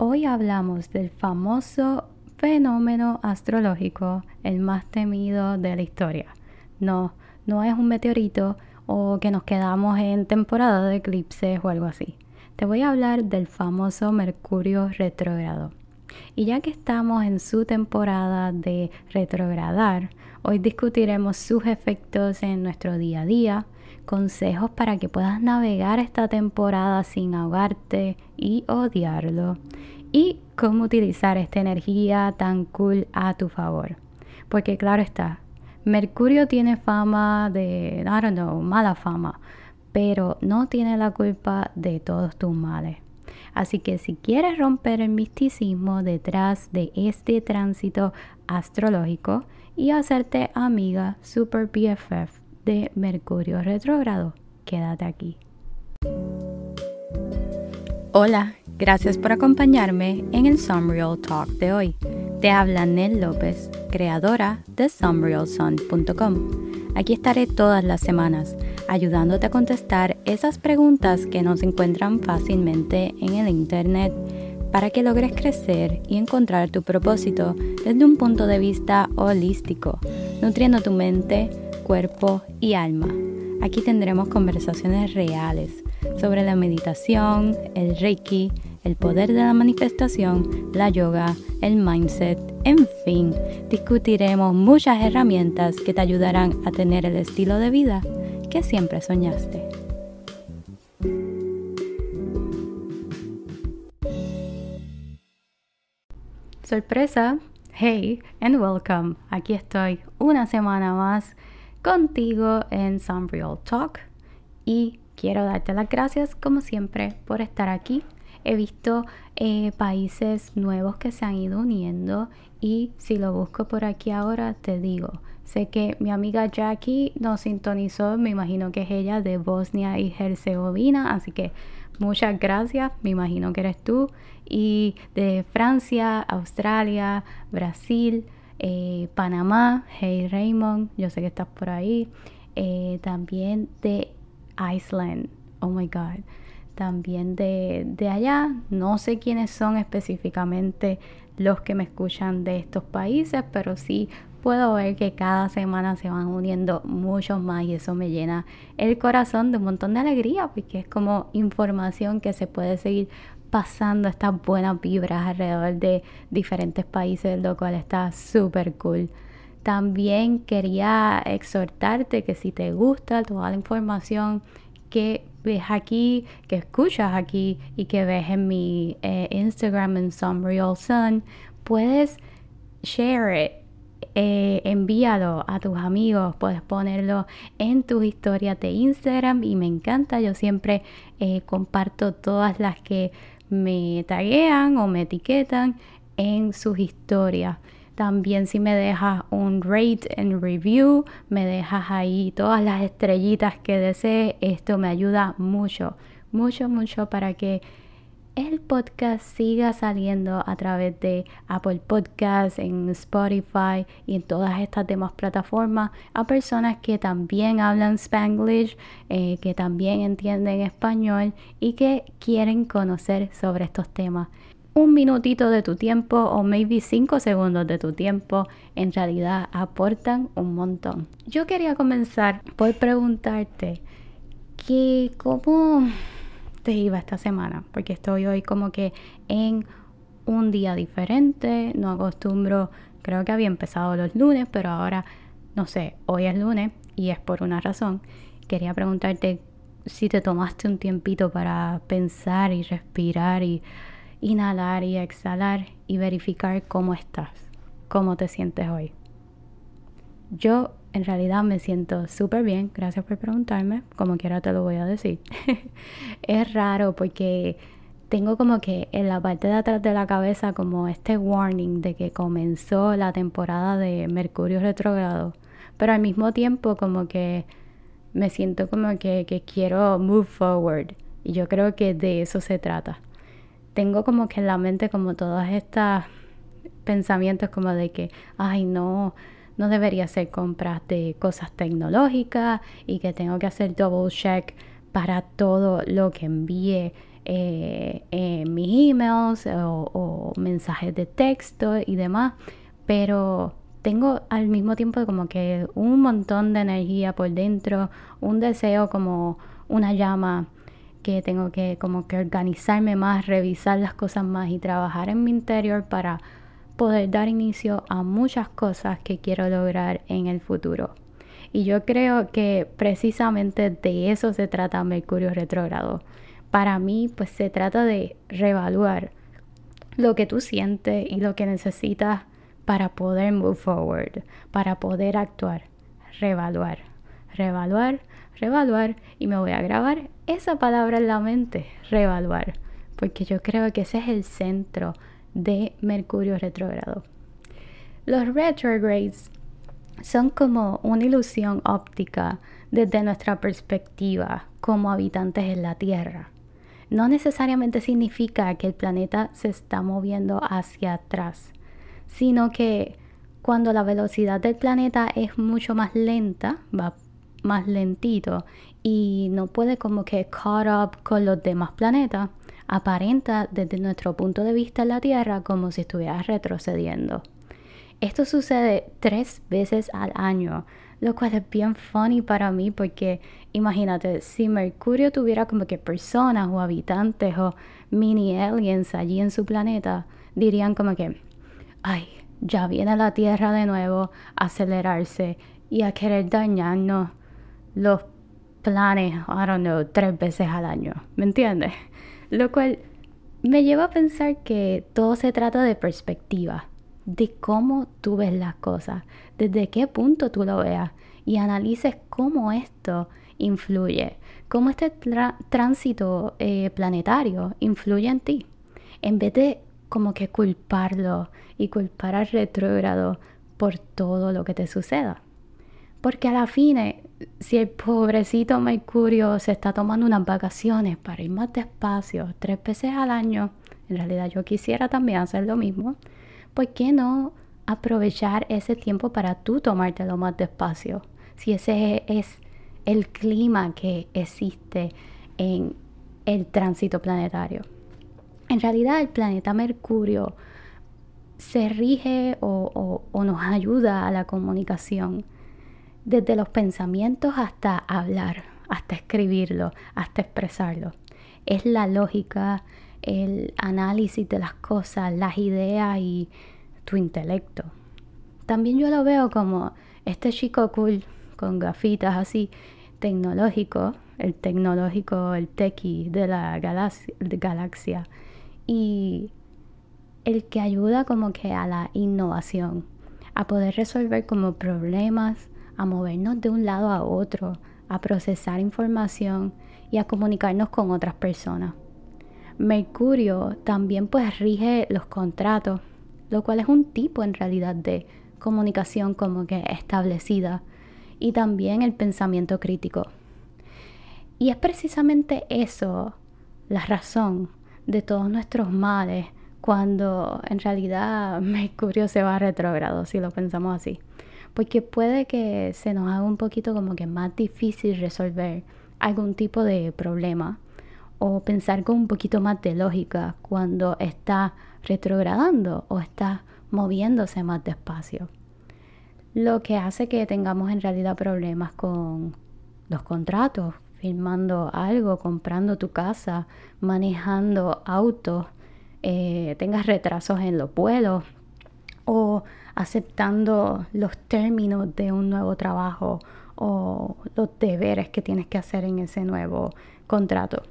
Hoy hablamos del famoso fenómeno astrológico, el más temido de la historia. No, no es un meteorito o que nos quedamos en temporada de eclipses o algo así. Te voy a hablar del famoso Mercurio retrógrado. Y ya que estamos en su temporada de retrogradar, hoy discutiremos sus efectos en nuestro día a día, consejos para que puedas navegar esta temporada sin ahogarte y odiarlo, y cómo utilizar esta energía tan cool a tu favor. Porque claro está, Mercurio tiene fama de, I don't know, mala fama, pero no tiene la culpa de todos tus males. Así que si quieres romper el misticismo detrás de este tránsito astrológico y hacerte amiga Super BFF de Mercurio retrógrado, quédate aquí. Hola, gracias por acompañarme en el Sunreal Talk de hoy. Te habla Nel López, creadora de sunrealsun.com. Aquí estaré todas las semanas ayudándote a contestar esas preguntas que no se encuentran fácilmente en el Internet para que logres crecer y encontrar tu propósito desde un punto de vista holístico, nutriendo tu mente, cuerpo y alma. Aquí tendremos conversaciones reales sobre la meditación, el reiki, el poder de la manifestación, la yoga, el mindset, en fin, discutiremos muchas herramientas que te ayudarán a tener el estilo de vida que siempre soñaste. Sorpresa, hey and welcome. Aquí estoy una semana más contigo en Sunreal Talk y quiero darte las gracias como siempre por estar aquí. He visto eh, países nuevos que se han ido uniendo y si lo busco por aquí ahora te digo, Sé que mi amiga Jackie nos sintonizó, me imagino que es ella de Bosnia y Herzegovina, así que muchas gracias, me imagino que eres tú. Y de Francia, Australia, Brasil, eh, Panamá, hey Raymond, yo sé que estás por ahí. Eh, también de Iceland, oh my God. También de, de allá, no sé quiénes son específicamente los que me escuchan de estos países, pero sí puedo ver que cada semana se van uniendo muchos más y eso me llena el corazón de un montón de alegría porque es como información que se puede seguir pasando estas buenas vibras alrededor de diferentes países, lo cual está súper cool. También quería exhortarte que si te gusta toda la información que ves aquí, que escuchas aquí y que ves en mi eh, Instagram en Some Real Sun, puedes share it eh, envíalo a tus amigos, puedes ponerlo en tus historias de Instagram y me encanta, yo siempre eh, comparto todas las que me taguean o me etiquetan en sus historias. También si me dejas un rate and review, me dejas ahí todas las estrellitas que desees, esto me ayuda mucho, mucho, mucho para que el podcast siga saliendo a través de Apple Podcasts, en Spotify y en todas estas demás plataformas a personas que también hablan Spanglish, eh, que también entienden español y que quieren conocer sobre estos temas. Un minutito de tu tiempo o maybe cinco segundos de tu tiempo en realidad aportan un montón. Yo quería comenzar por preguntarte que cómo iba esta semana, porque estoy hoy como que en un día diferente, no acostumbro, creo que había empezado los lunes, pero ahora, no sé, hoy es lunes y es por una razón. Quería preguntarte si te tomaste un tiempito para pensar y respirar y inhalar y exhalar y verificar cómo estás, cómo te sientes hoy. Yo en realidad me siento súper bien, gracias por preguntarme, como quiera te lo voy a decir. es raro porque tengo como que en la parte de atrás de la cabeza como este warning de que comenzó la temporada de Mercurio retrógrado, pero al mismo tiempo como que me siento como que, que quiero move forward y yo creo que de eso se trata. Tengo como que en la mente como todos estos pensamientos como de que, ay no, no debería hacer compras de cosas tecnológicas y que tengo que hacer double check para todo lo que envíe eh, mis emails o, o mensajes de texto y demás, pero tengo al mismo tiempo como que un montón de energía por dentro, un deseo como una llama que tengo que como que organizarme más, revisar las cosas más y trabajar en mi interior para poder dar inicio a muchas cosas que quiero lograr en el futuro. Y yo creo que precisamente de eso se trata Mercurio retrógrado. Para mí, pues se trata de reevaluar lo que tú sientes y lo que necesitas para poder move forward, para poder actuar, reevaluar, reevaluar, reevaluar y me voy a grabar esa palabra en la mente, reevaluar, porque yo creo que ese es el centro de Mercurio retrógrado. Los retrogrades son como una ilusión óptica desde nuestra perspectiva como habitantes en la Tierra. No necesariamente significa que el planeta se está moviendo hacia atrás, sino que cuando la velocidad del planeta es mucho más lenta, va más lentito y no puede como que caught up con los demás planetas, aparenta desde nuestro punto de vista en la Tierra como si estuviera retrocediendo. Esto sucede tres veces al año, lo cual es bien funny para mí porque imagínate, si Mercurio tuviera como que personas o habitantes o mini aliens allí en su planeta, dirían como que, ay, ya viene la Tierra de nuevo a acelerarse y a querer dañarnos los planes, I don't know, tres veces al año, ¿me entiendes? Lo cual me lleva a pensar que todo se trata de perspectiva de cómo tú ves las cosas, desde qué punto tú lo veas y analices cómo esto influye, cómo este tránsito eh, planetario influye en ti, en vez de como que culparlo y culpar al retrógrado por todo lo que te suceda. Porque a la fin, si el pobrecito Mercurio se está tomando unas vacaciones para ir más despacio, tres veces al año, en realidad yo quisiera también hacer lo mismo, ¿por qué no aprovechar ese tiempo para tú tomártelo más despacio? Si ese es el clima que existe en el tránsito planetario. En realidad el planeta Mercurio se rige o, o nos ayuda a la comunicación desde los pensamientos hasta hablar, hasta escribirlo, hasta expresarlo. Es la lógica, el análisis de las cosas, las ideas y tu intelecto. También yo lo veo como este chico cool con gafitas así, tecnológico, el tecnológico, el tequi de la galaxia, y el que ayuda como que a la innovación, a poder resolver como problemas, a movernos de un lado a otro, a procesar información y a comunicarnos con otras personas. Mercurio también pues rige los contratos, lo cual es un tipo en realidad de comunicación como que establecida y también el pensamiento crítico. Y es precisamente eso la razón de todos nuestros males cuando en realidad Mercurio se va a retrógrado, si lo pensamos así. Porque puede que se nos haga un poquito como que más difícil resolver algún tipo de problema o pensar con un poquito más de lógica cuando está retrogradando o está moviéndose más despacio. Lo que hace que tengamos en realidad problemas con los contratos, firmando algo, comprando tu casa, manejando autos, eh, tengas retrasos en los vuelos o aceptando los términos de un nuevo trabajo o los deberes que tienes que hacer en ese nuevo contrato.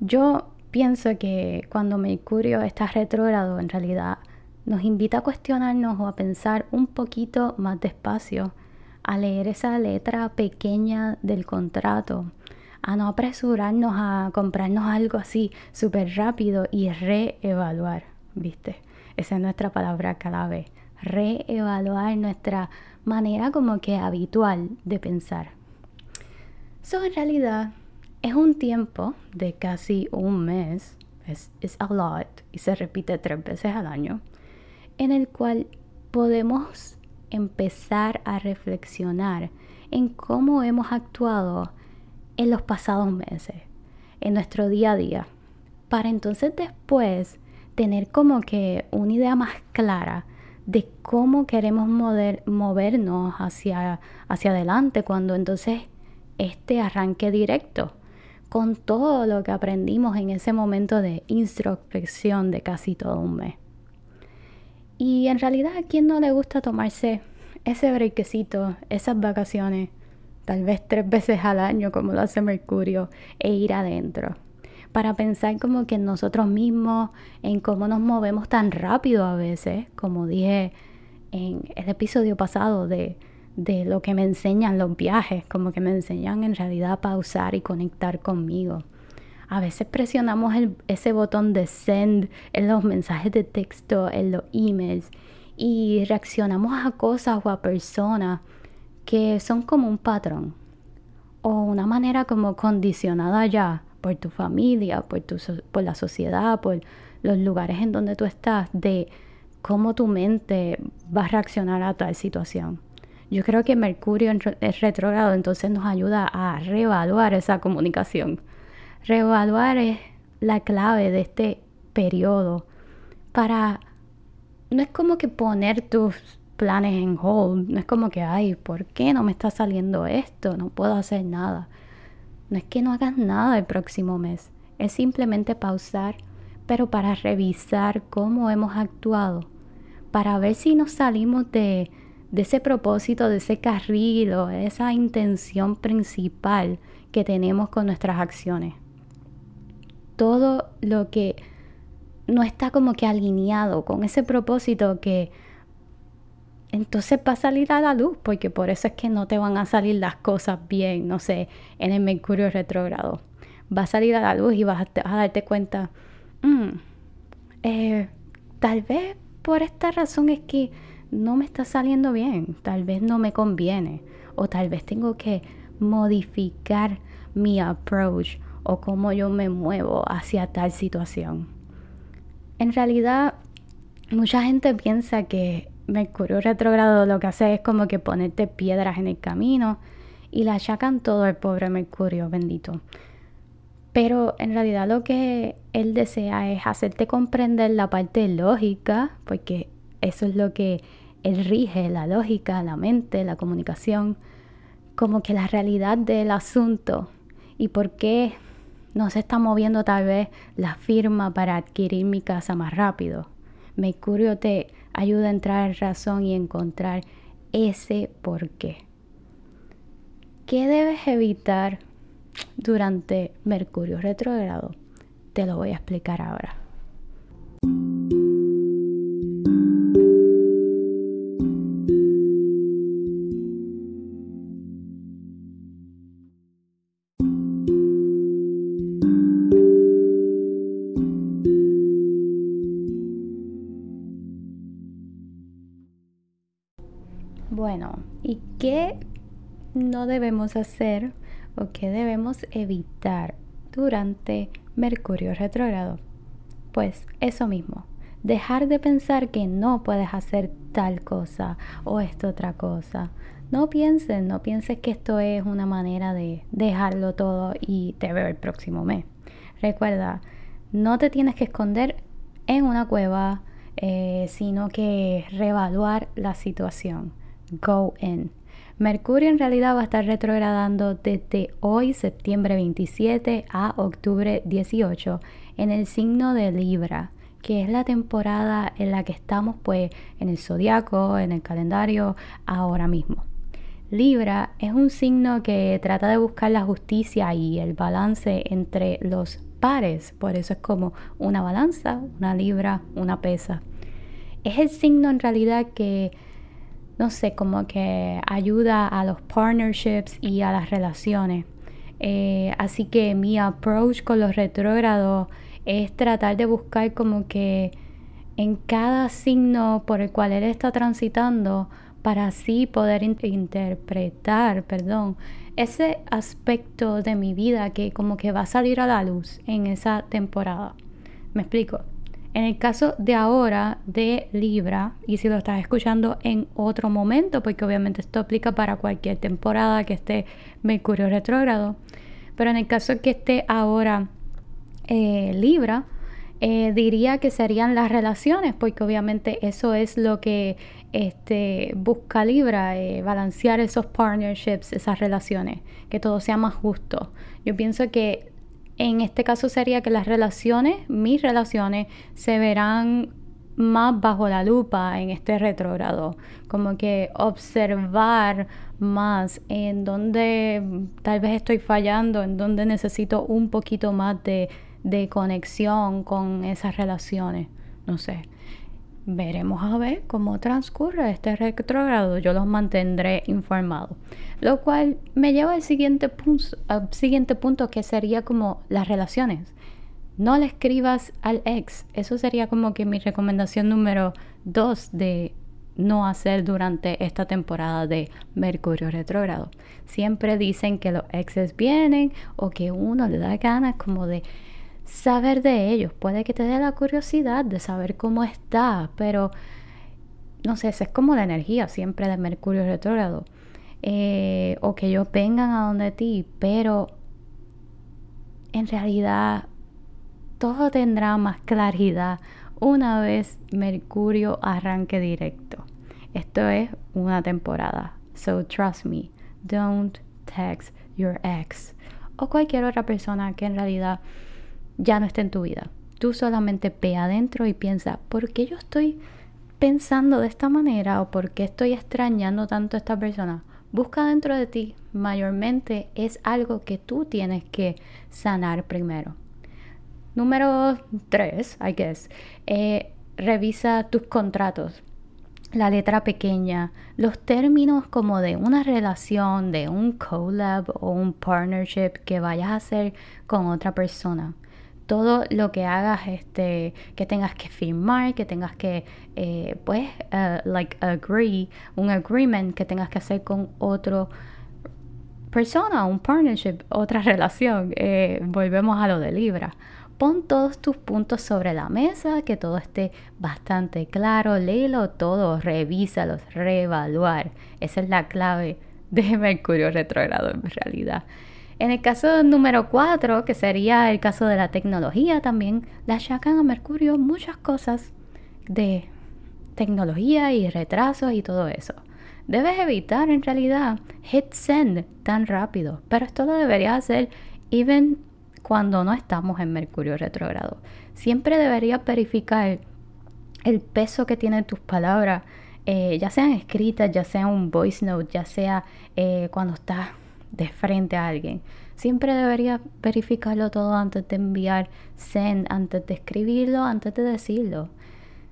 Yo pienso que cuando Mercurio está retrógrado, en realidad nos invita a cuestionarnos o a pensar un poquito más despacio, a leer esa letra pequeña del contrato, a no apresurarnos a comprarnos algo así súper rápido y reevaluar, ¿viste? Esa es nuestra palabra clave, reevaluar nuestra manera como que habitual de pensar. Eso en realidad es un tiempo de casi un mes, es, a lot y se repite tres veces al año, en el cual podemos empezar a reflexionar en cómo hemos actuado en los pasados meses, en nuestro día a día, para entonces después tener como que una idea más clara de cómo queremos movernos hacia, hacia adelante cuando entonces este arranque directo con todo lo que aprendimos en ese momento de introspección de casi todo un mes. Y en realidad a quién no le gusta tomarse ese brequecito, esas vacaciones, tal vez tres veces al año como lo hace Mercurio, e ir adentro. Para pensar como que en nosotros mismos, en cómo nos movemos tan rápido a veces, como dije en el episodio pasado de, de lo que me enseñan los viajes, como que me enseñan en realidad a pausar y conectar conmigo. A veces presionamos ese botón de send en los mensajes de texto, en los emails y reaccionamos a cosas o a personas que son como un patrón o una manera como condicionada ya por tu familia, por, tu, por la sociedad, por los lugares en donde tú estás, de cómo tu mente va a reaccionar a tal situación. Yo creo que Mercurio es retrógrado, entonces nos ayuda a reevaluar esa comunicación Reevaluar es la clave de este periodo para... No es como que poner tus planes en hold, no es como que, ay, ¿por qué no me está saliendo esto? No puedo hacer nada. No es que no hagas nada el próximo mes, es simplemente pausar, pero para revisar cómo hemos actuado, para ver si nos salimos de, de ese propósito, de ese carril o esa intención principal que tenemos con nuestras acciones. Todo lo que no está como que alineado con ese propósito que entonces va a salir a la luz, porque por eso es que no te van a salir las cosas bien, no sé, en el Mercurio retrógrado. Va a salir a la luz y vas a, darte cuenta, mm, eh, tal vez por esta razón es que no me está saliendo bien, tal vez no me conviene, o tal vez tengo que modificar mi approach o cómo yo me muevo hacia tal situación. En realidad, mucha gente piensa que Mercurio retrógrado lo que hace es como que ponerte piedras en el camino y la achacan todo el pobre Mercurio, bendito. Pero en realidad lo que él desea es hacerte comprender la parte lógica, porque eso es lo que él rige, la lógica, la mente, la comunicación, como que la realidad del asunto y por qué no se está moviendo tal vez la firma para adquirir mi casa más rápido. Mercurio te ayuda a entrar en razón y encontrar ese por qué. ¿Qué debes evitar durante Mercurio retrógrado? Te lo voy a explicar ahora. ¿Y qué no debemos hacer o qué debemos evitar durante Mercurio retrógrado? Pues eso mismo, dejar de pensar que no puedes hacer tal cosa o esto otra cosa. No pienses, no pienses que esto es una manera de dejarlo todo y te veo el próximo mes. Recuerda, no te tienes que esconder en una cueva, eh, sino que reevaluar la situación go in. Mercurio en realidad va a estar retrogradando desde hoy, septiembre 27 a octubre 18, en el signo de Libra, que es la temporada en la que estamos pues en el zodiaco, en el calendario ahora mismo. Libra es un signo que trata de buscar la justicia y el balance entre los pares, por eso es como una balanza, una libra, una pesa. Es el signo en realidad que no sé, como que ayuda a los partnerships y a las relaciones. Eh, así que mi approach con los retrógrados es tratar de buscar como que en cada signo por el cual él está transitando para así poder interpretar, perdón, ese aspecto de mi vida que como que va a salir a la luz en esa temporada. ¿Me explico? En el caso de ahora de Libra, y si lo estás escuchando en otro momento, porque obviamente esto aplica para cualquier temporada que esté Mercurio retrógrado, Pero en el caso que esté ahora eh, Libra, eh, diría que serían las relaciones, porque obviamente eso es lo que este, busca Libra, eh, balancear esos partnerships, esas relaciones, que todo sea más justo. Yo pienso que en este caso sería que las relaciones, mis relaciones, se verán más bajo la lupa en este retrógrado, como que observar más en dónde tal vez estoy fallando, en dónde necesito un poquito más de de conexión con esas relaciones. No sé. Veremos a ver cómo transcurre este retrógrado. Yo los mantendré informados. Lo cual me lleva al siguiente, punto, siguiente punto que sería como las relaciones. No le escribas al ex. Eso sería como que mi recomendación número dos de no hacer durante esta temporada de Mercurio retrógrado. Siempre dicen que los exes vienen o que uno le da ganas como de saber de ellos. Puede que te dé la curiosidad de saber cómo está, pero no sé, es como la energía siempre de Mercurio retrógrado. Eh, o que ellos vengan a donde ti, pero en realidad todo tendrá más claridad una vez Mercurio arranque directo. Esto es una temporada. So trust me, don't text your ex o cualquier otra persona que en realidad ya no está en tu vida. Tú solamente ve adentro y piensa, ¿por qué yo estoy pensando de esta manera o por qué estoy extrañando tanto a esta persona? Busca dentro de ti. Mayormente es algo que tú tienes que sanar primero. Número 3, I guess. Eh, revisa tus contratos. La letra pequeña, los términos como de una relación, de un collab o un partnership que vayas a hacer con otra persona todo lo que hagas, este, que tengas que firmar, que tengas que, eh, pues, uh, like agree, un agreement que tengas que hacer con otro persona, un partnership, otra relación. Eh, volvemos a lo de Libra. Pon todos tus puntos sobre la mesa, que todo esté bastante claro, léelo todo, revísalos, reevaluar. Esa es la clave de Mercurio retrógrado en realidad. En el caso número 4, que sería el caso de la tecnología también, le achacan a Mercurio muchas cosas de tecnología y retrasos y todo eso. Debes evitar en realidad hit send tan rápido, pero esto lo deberías hacer even cuando no estamos en Mercurio retrógrado. Siempre deberías verificar el peso que tienen tus palabras, eh, ya sean escritas, ya sea un voice note, ya sea eh, cuando estás de frente a alguien. Siempre debería verificarlo todo antes de enviar send, antes de escribirlo, antes de decirlo.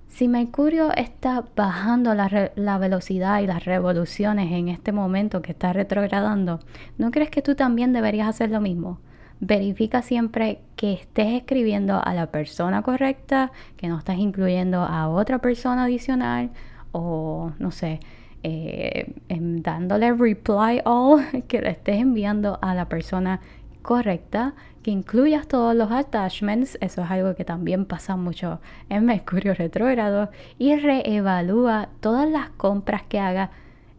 Si Mercurio está bajando la, la, velocidad y las revoluciones en este momento que está retrogradando, ¿no crees que tú también deberías hacer lo mismo? Verifica siempre que estés escribiendo a la persona correcta, que no estás incluyendo a otra persona adicional o no sé, eh, dándole reply all, que le estés enviando a la persona correcta, que incluyas todos los attachments, eso es algo que también pasa mucho en Mercurio retrógrado, y reevalúa todas las compras que hagas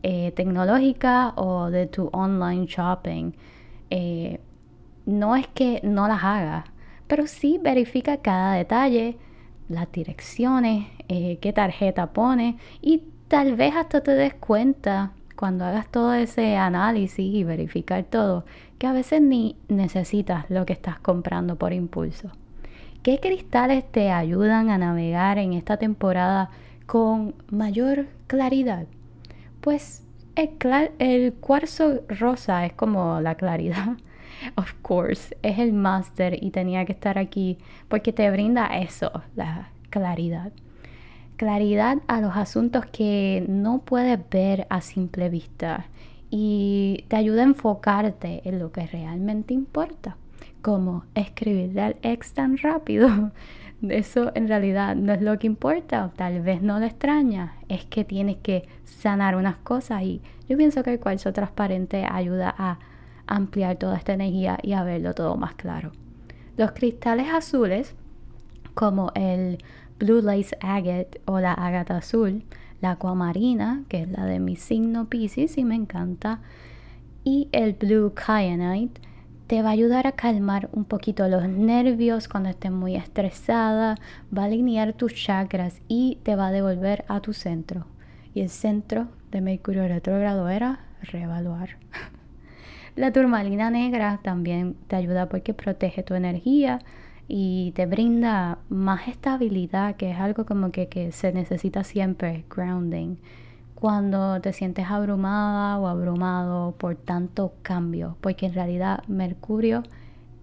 eh, tecnológicas o de tu online shopping. Eh, no es que no las hagas, pero sí verifica cada detalle, las direcciones, eh, qué tarjeta pone y tal vez hasta te des cuenta cuando hagas todo ese análisis y verificar todo, que a veces ni necesitas lo que estás comprando por impulso. ¿Qué cristales te ayudan a navegar en esta temporada con mayor claridad? Pues el, cuarzo rosa es como la claridad. Of course, es el máster y tenía que estar aquí porque te brinda eso, la claridad claridad a los asuntos que no puedes ver a simple vista y te ayuda a enfocarte en lo que realmente importa, como escribirle al ex tan rápido. Eso en realidad no es lo que importa, tal vez no lo extraña, es que tienes que sanar unas cosas y yo pienso que el cuarzo transparente ayuda a ampliar toda esta energía y a verlo todo más claro. Los cristales azules, como el Blue Lace Agate o la ágata azul, la aquamarina, que es la de mi signo Pisces y me encanta, y el Blue Kyanite, te va a ayudar a calmar un poquito los nervios cuando estés muy estresada, va a alinear tus chakras y te va a devolver a tu centro. Y el centro de Mercurio retrógrado era reevaluar. La turmalina negra también te ayuda porque protege tu energía y te brinda más estabilidad, que es algo como que, que se necesita siempre, grounding cuando te sientes abrumada o abrumado por tanto cambio, porque en realidad Mercurio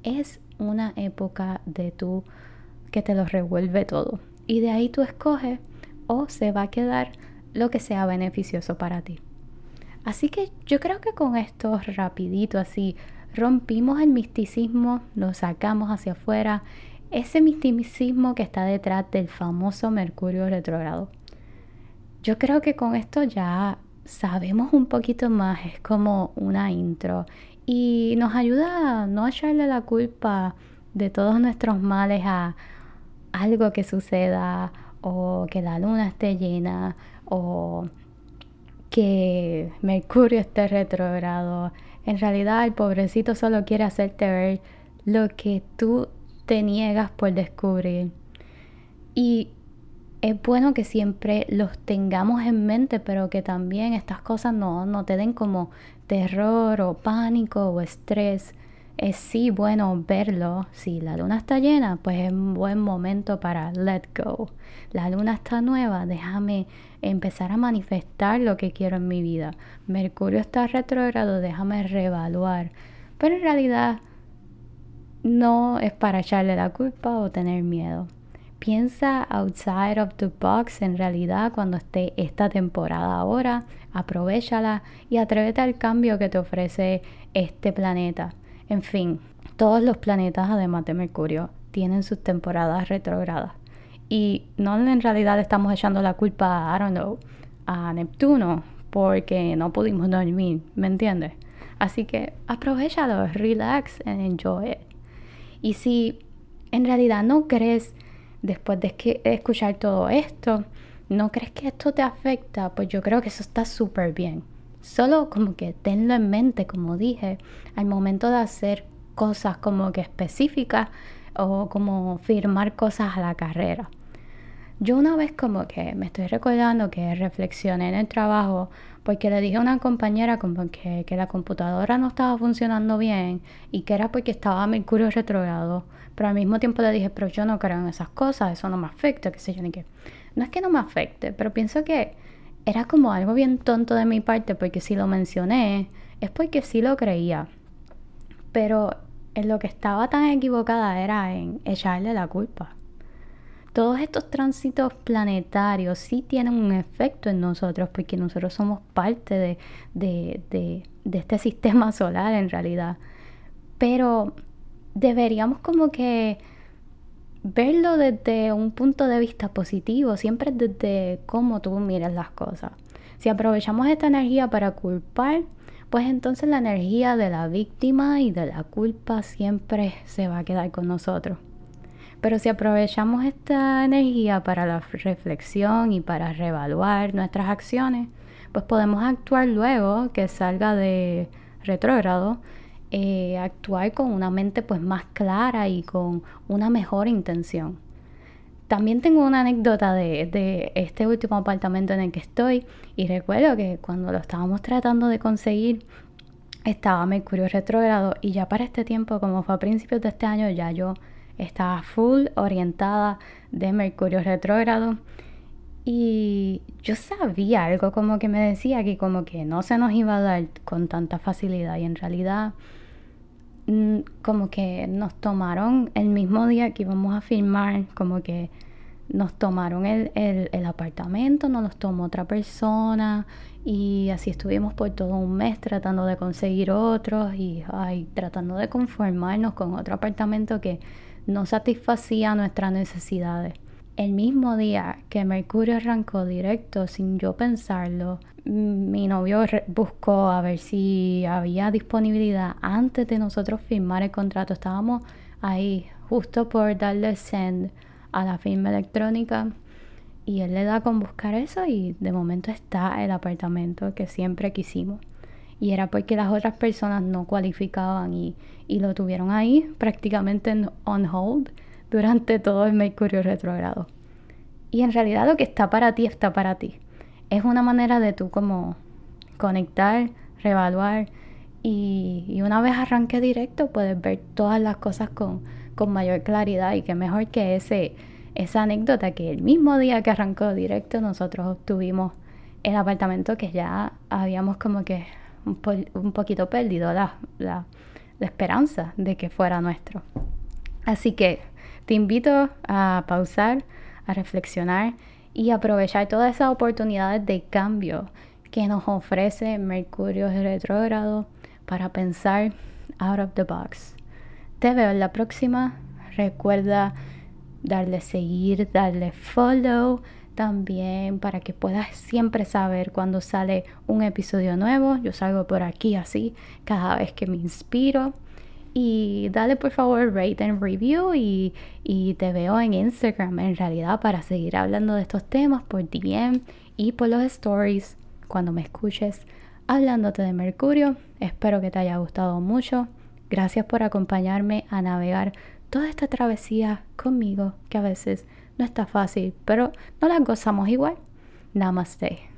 es una época de tu que te lo revuelve todo y de ahí tú escoges o se va a quedar lo que sea beneficioso para ti. Así que yo creo que con esto rapidito así rompimos el misticismo, lo sacamos hacia afuera, ese misticismo que está detrás del famoso Mercurio retrógrado. Yo creo que con esto ya sabemos un poquito más, es como una intro y nos ayuda a no echarle la culpa de todos nuestros males a algo que suceda o que la luna esté llena o que Mercurio esté retrogrado. En realidad el pobrecito solo quiere hacerte ver lo que tú te niegas por descubrir. Y es bueno que siempre los tengamos en mente, pero que también estas cosas no, no te den como terror o pánico o estrés. Es sí bueno verlo. Si la luna está llena, pues es un buen momento para let go. La luna está nueva, déjame empezar a manifestar lo que quiero en mi vida. Mercurio está retrógrado, déjame reevaluar. Pero en realidad no es para echarle la culpa o tener miedo. Piensa outside of the box en realidad cuando esté esta temporada ahora, aprovechala y atrévete al cambio que te ofrece este planeta. En fin, todos los planetas además de Mercurio tienen sus temporadas retrógradas. Y no en realidad estamos echando la culpa, I don't know, a Neptuno porque no pudimos dormir, ¿me entiendes? Así que aprovechalo, relax and enjoy it. Y si en realidad no crees después de escuchar todo esto, ¿no crees que esto te afecta? Pues yo creo que eso está súper bien. Solo como que tenlo en mente, como dije, al momento de hacer cosas como que específicas o como firmar cosas a la carrera. Yo una vez como que me estoy recordando que reflexioné en el trabajo porque le dije a una compañera como que, que la computadora no estaba funcionando bien y que era porque estaba Mercurio retrogrado. Pero al mismo tiempo le dije, pero yo no creo en esas cosas, eso no me afecta, qué sé yo, ni qué. No es que no me afecte, pero pienso que era como algo bien tonto de mi parte porque si lo mencioné es porque sí lo creía. Pero en lo que estaba tan equivocada era en echarle la culpa. Todos estos tránsitos planetarios sí tienen un efecto en nosotros porque nosotros somos parte de, este sistema solar en realidad. Pero deberíamos como que verlo desde un punto de vista positivo, siempre desde cómo tú miras las cosas. Si aprovechamos esta energía para culpar, pues entonces la energía de la víctima y de la culpa siempre se va a quedar con nosotros. Pero si aprovechamos esta energía para la reflexión y para reevaluar nuestras acciones, pues podemos actuar luego que salga de retrógrado eh, actuar con una mente pues más clara y con una mejor intención. También tengo una anécdota de, de, este último apartamento en el que estoy y recuerdo que cuando lo estábamos tratando de conseguir estaba Mercurio retrógrado y ya para este tiempo, como fue a principios de este año, ya yo estaba full orientada de Mercurio retrógrado. Y yo sabía algo como que me decía que como que no se nos iba a dar con tanta facilidad y en realidad Mm, como que nos tomaron el mismo día que íbamos a filmar, como que nos tomaron el, el, apartamento, nos los tomó otra persona y así estuvimos por todo un mes tratando de conseguir otros y ay, tratando de conformarnos con otro apartamento que no satisfacía nuestras necesidades. El mismo día que Mercurio arrancó directo, sin yo pensarlo, mi novio buscó a ver si había disponibilidad antes de nosotros firmar el contrato. Estábamos ahí justo por darle send a la firma electrónica y él le da con buscar eso y de momento está el apartamento que siempre quisimos. Y era porque las otras personas no cualificaban y, y lo tuvieron ahí prácticamente en on hold durante todo el Mercurio retrogrado. Y en realidad lo que está para ti está para ti. Es una manera de tú como conectar, reevaluar y, y una vez arranque directo puedes ver todas las cosas con, con mayor claridad y que mejor que ese, esa anécdota que el mismo día que arrancó directo nosotros obtuvimos el apartamento que ya habíamos como que un, poquito perdido la, la, esperanza de que fuera nuestro. Así que te invito a pausar, a reflexionar y aprovechar todas esas oportunidades de cambio que nos ofrece Mercurio retrógrado para pensar out of the box. Te veo en la próxima. Recuerda darle seguir, darle follow también para que puedas siempre saber cuando sale un episodio nuevo. Yo salgo por aquí así cada vez que me inspiro. Y dale por favor rate and review y, y te veo en Instagram en realidad para seguir hablando de estos temas por DM y por los stories cuando me escuches hablándote de Mercurio. Espero que te haya gustado mucho. Gracias por acompañarme a navegar toda esta travesía conmigo que a veces no está fácil, pero no la gozamos igual. Namaste.